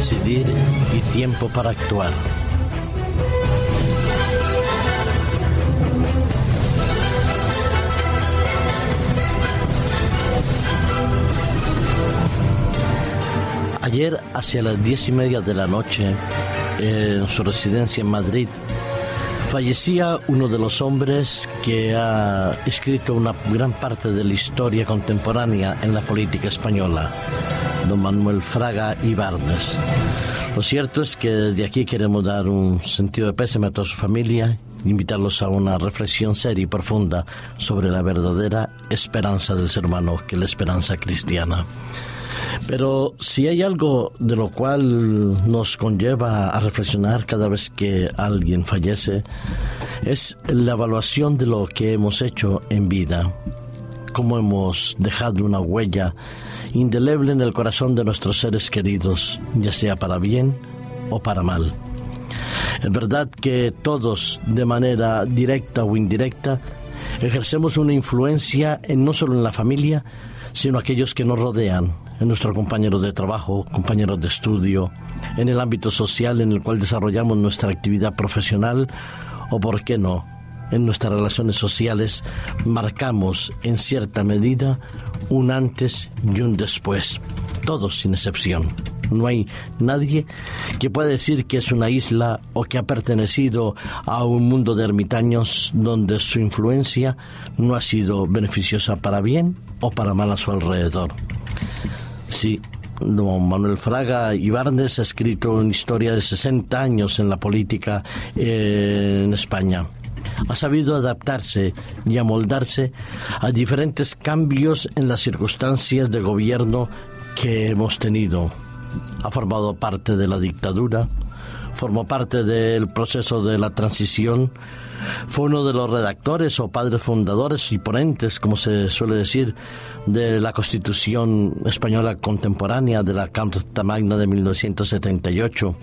decidir y tiempo para actuar. Ayer, hacia las diez y media de la noche, en su residencia en Madrid, fallecía uno de los hombres que ha escrito una gran parte de la historia contemporánea en la política española, don Manuel Fraga Ibarnes. Lo cierto es que desde aquí queremos dar un sentido de pésame a toda su familia, invitarlos a una reflexión seria y profunda sobre la verdadera esperanza del ser humano, que es la esperanza cristiana. Pero si hay algo de lo cual nos conlleva a reflexionar cada vez que alguien fallece, es la evaluación de lo que hemos hecho en vida, cómo hemos dejado una huella indeleble en el corazón de nuestros seres queridos, ya sea para bien o para mal. Es verdad que todos, de manera directa o indirecta, ejercemos una influencia en no solo en la familia, sino aquellos que nos rodean, en nuestros compañeros de trabajo, compañeros de estudio, en el ámbito social en el cual desarrollamos nuestra actividad profesional o, por qué no, en nuestras relaciones sociales marcamos en cierta medida un antes y un después, todos sin excepción. No hay nadie que pueda decir que es una isla o que ha pertenecido a un mundo de ermitaños donde su influencia no ha sido beneficiosa para bien o para mal a su alrededor. Sí, don Manuel Fraga Ibarnes ha escrito una historia de 60 años en la política eh, en España. Ha sabido adaptarse y amoldarse a diferentes cambios en las circunstancias de gobierno que hemos tenido. Ha formado parte de la dictadura, formó parte del proceso de la transición, fue uno de los redactores o padres fundadores y ponentes, como se suele decir, de la Constitución española contemporánea de la Carta Magna de 1978.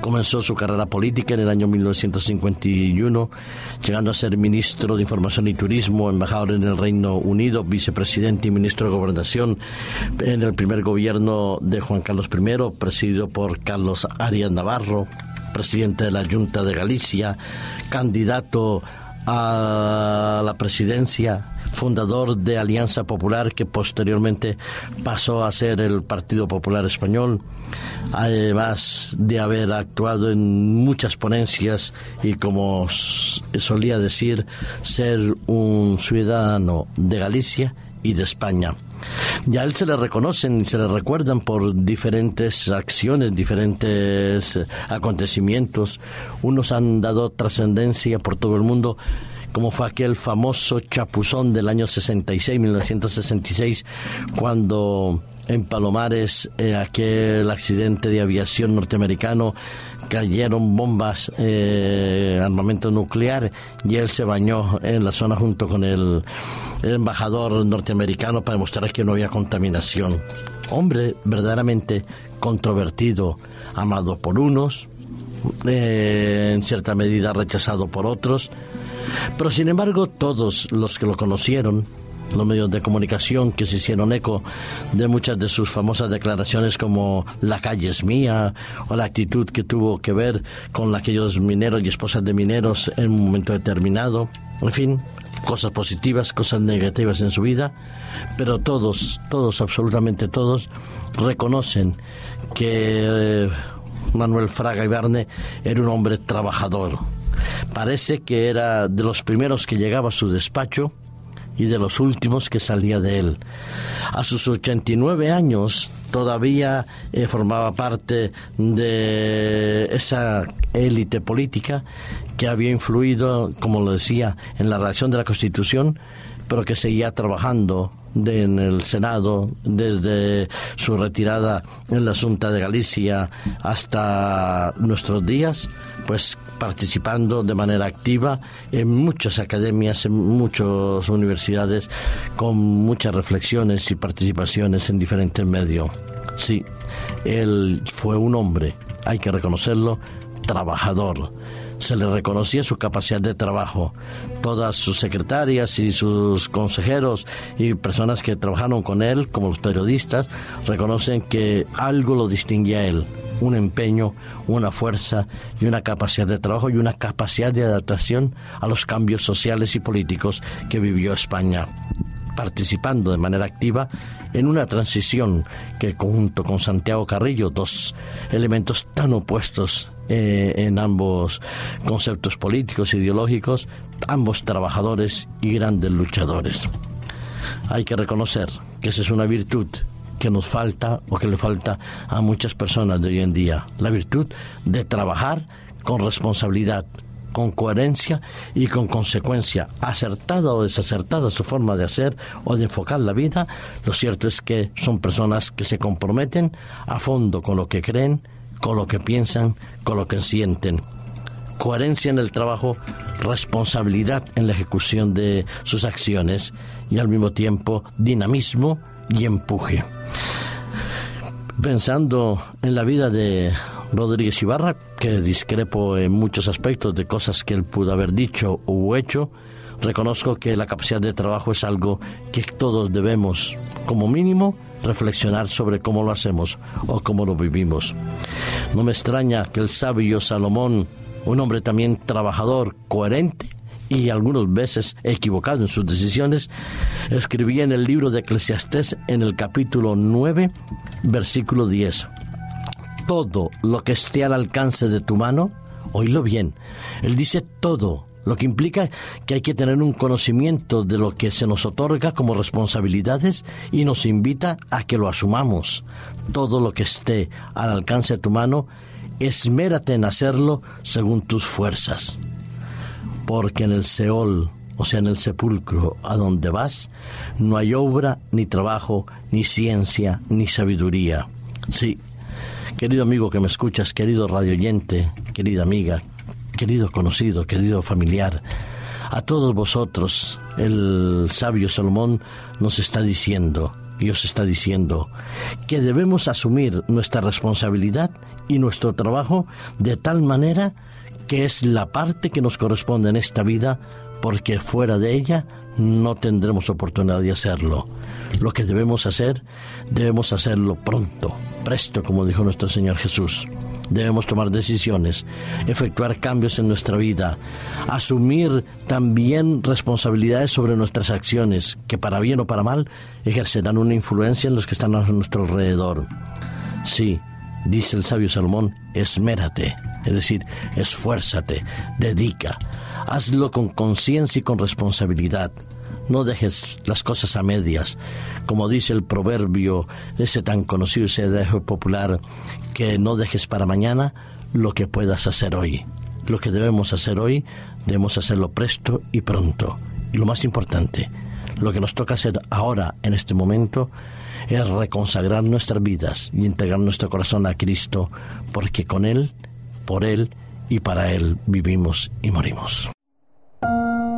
Comenzó su carrera política en el año 1951, llegando a ser ministro de Información y Turismo, embajador en el Reino Unido, vicepresidente y ministro de Gobernación en el primer gobierno de Juan Carlos I, presidido por Carlos Arias Navarro, presidente de la Junta de Galicia, candidato a la presidencia, fundador de Alianza Popular que posteriormente pasó a ser el Partido Popular Español, además de haber actuado en muchas ponencias y como solía decir, ser un ciudadano de Galicia y de España. Ya él se le reconocen y se le recuerdan por diferentes acciones, diferentes acontecimientos. Unos han dado trascendencia por todo el mundo como fue aquel famoso chapuzón del año 66, 1966, cuando en Palomares, eh, aquel accidente de aviación norteamericano, cayeron bombas, eh, armamento nuclear, y él se bañó en la zona junto con el, embajador norteamericano para demostrar que no había contaminación. Hombre verdaderamente controvertido, amado por unos, eh, en cierta medida rechazado por otros, pero sin embargo todos los que lo conocieron, los medios de comunicación que se hicieron eco de muchas de sus famosas declaraciones como la calle es mía o la actitud que tuvo que ver con aquellos mineros y esposas de mineros en un momento determinado. En fin, cosas positivas, cosas negativas en su vida, pero todos, todos, absolutamente todos, reconocen que eh, Manuel Fraga Ibarne era un hombre trabajador. Parece que era de los primeros que llegaba a su despacho y de los últimos que salía de él. A sus 89 años todavía eh, formaba parte de esa élite política que había influido, como lo decía, en la redacción de la Constitución, pero que seguía trabajando en el Senado desde su retirada en la Junta de Galicia hasta nuestros días, pues participando de manera activa en muchas academias, en muchas universidades, con muchas reflexiones y participaciones en diferentes medios. Sí, él fue un hombre, hay que reconocerlo, trabajador se le reconocía su capacidad de trabajo. Todas sus secretarias y sus consejeros y personas que trabajaron con él, como los periodistas, reconocen que algo lo distinguía a él, un empeño, una fuerza y una capacidad de trabajo y una capacidad de adaptación a los cambios sociales y políticos que vivió España, participando de manera activa en una transición que junto con Santiago Carrillo, dos elementos tan opuestos eh, en ambos conceptos políticos, ideológicos, ambos trabajadores y grandes luchadores. Hay que reconocer que esa es una virtud que nos falta o que le falta a muchas personas de hoy en día. La virtud de trabajar con responsabilidad, con coherencia y con consecuencia, acertada o desacertada su forma de hacer o de enfocar la vida, lo cierto es que son personas que se comprometen a fondo con lo que creen, con lo que piensan, con lo que sienten. Coherencia en el trabajo, responsabilidad en la ejecución de sus acciones y al mismo tiempo dinamismo y empuje. Pensando en la vida de Rodríguez Ibarra, que discrepo en muchos aspectos de cosas que él pudo haber dicho o hecho, reconozco que la capacidad de trabajo es algo que todos debemos, como mínimo, reflexionar sobre cómo lo hacemos o cómo lo vivimos. No me extraña que el sabio Salomón, un hombre también trabajador, coherente, y algunas veces equivocado en sus decisiones, escribía en el libro de Eclesiastés en el capítulo 9, versículo 10. Todo lo que esté al alcance de tu mano, oílo bien, él dice todo, lo que implica que hay que tener un conocimiento de lo que se nos otorga como responsabilidades y nos invita a que lo asumamos. Todo lo que esté al alcance de tu mano, esmérate en hacerlo según tus fuerzas porque en el Seol, o sea, en el sepulcro a donde vas, no hay obra, ni trabajo, ni ciencia, ni sabiduría. Sí, querido amigo que me escuchas, querido radioyente, querida amiga, querido conocido, querido familiar, a todos vosotros el sabio Salomón nos está diciendo, Dios está diciendo, que debemos asumir nuestra responsabilidad y nuestro trabajo de tal manera que es la parte que nos corresponde en esta vida, porque fuera de ella no tendremos oportunidad de hacerlo. Lo que debemos hacer, debemos hacerlo pronto, presto, como dijo nuestro Señor Jesús. Debemos tomar decisiones, efectuar cambios en nuestra vida, asumir también responsabilidades sobre nuestras acciones, que para bien o para mal ejercerán una influencia en los que están a nuestro alrededor. Sí, dice el sabio Salomón, esmérate, es decir, esfuérzate, dedica, hazlo con conciencia y con responsabilidad. No dejes las cosas a medias, como dice el proverbio ese tan conocido, ese dejo popular, que no dejes para mañana lo que puedas hacer hoy. Lo que debemos hacer hoy, debemos hacerlo presto y pronto. Y lo más importante, lo que nos toca hacer ahora, en este momento, es reconsagrar nuestras vidas y entregar nuestro corazón a Cristo, porque con Él, por Él y para Él vivimos y morimos.